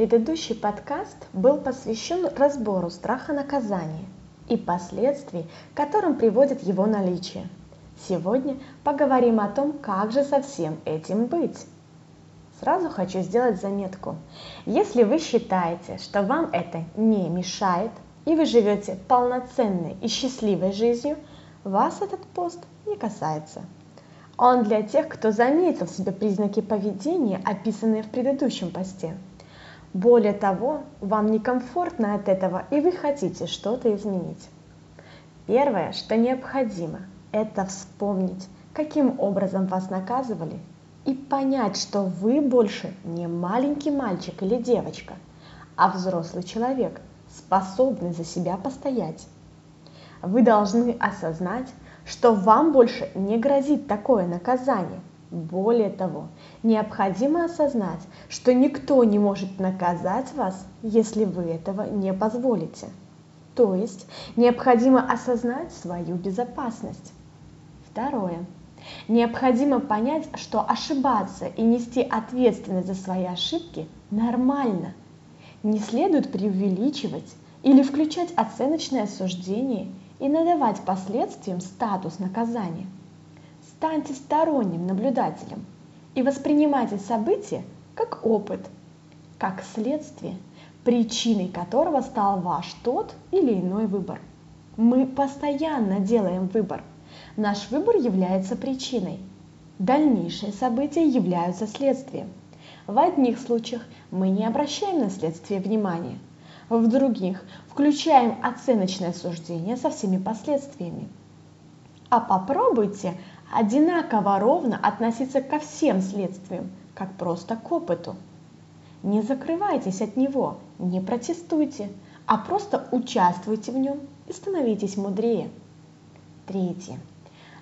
Предыдущий подкаст был посвящен разбору страха наказания и последствий, которым приводит его наличие. Сегодня поговорим о том, как же со всем этим быть. Сразу хочу сделать заметку. Если вы считаете, что вам это не мешает, и вы живете полноценной и счастливой жизнью, вас этот пост не касается. Он для тех, кто заметил в себе признаки поведения, описанные в предыдущем посте – более того, вам некомфортно от этого, и вы хотите что-то изменить. Первое, что необходимо, это вспомнить, каким образом вас наказывали, и понять, что вы больше не маленький мальчик или девочка, а взрослый человек, способный за себя постоять. Вы должны осознать, что вам больше не грозит такое наказание, более того, необходимо осознать, что никто не может наказать вас, если вы этого не позволите. То есть необходимо осознать свою безопасность. Второе. Необходимо понять, что ошибаться и нести ответственность за свои ошибки нормально. Не следует преувеличивать или включать оценочное суждение и надавать последствиям статус наказания – станьте сторонним наблюдателем и воспринимайте события как опыт, как следствие, причиной которого стал ваш тот или иной выбор. Мы постоянно делаем выбор. Наш выбор является причиной. Дальнейшие события являются следствием. В одних случаях мы не обращаем на следствие внимания, в других включаем оценочное суждение со всеми последствиями. А попробуйте одинаково ровно относиться ко всем следствиям, как просто к опыту. Не закрывайтесь от него, не протестуйте, а просто участвуйте в нем и становитесь мудрее. Третье.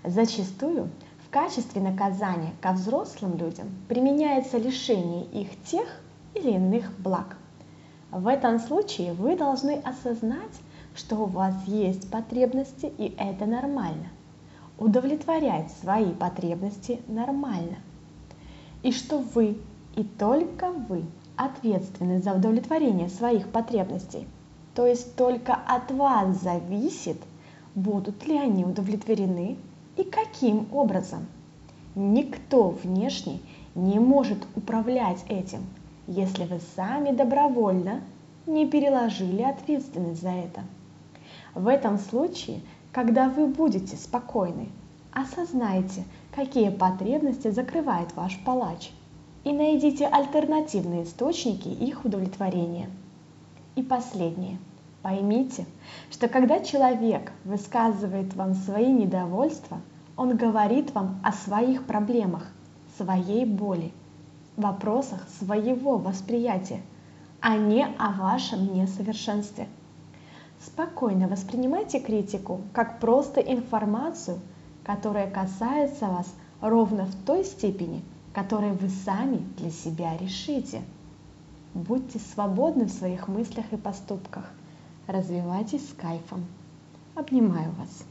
Зачастую в качестве наказания ко взрослым людям применяется лишение их тех или иных благ. В этом случае вы должны осознать, что у вас есть потребности и это нормально удовлетворять свои потребности нормально. И что вы и только вы ответственны за удовлетворение своих потребностей. То есть только от вас зависит, будут ли они удовлетворены и каким образом. Никто внешний не может управлять этим, если вы сами добровольно не переложили ответственность за это. В этом случае когда вы будете спокойны, осознайте, какие потребности закрывает ваш палач, и найдите альтернативные источники их удовлетворения. И последнее. Поймите, что когда человек высказывает вам свои недовольства, он говорит вам о своих проблемах, своей боли, вопросах своего восприятия, а не о вашем несовершенстве – Спокойно воспринимайте критику как просто информацию, которая касается вас ровно в той степени, которой вы сами для себя решите. Будьте свободны в своих мыслях и поступках. Развивайтесь с кайфом. Обнимаю вас.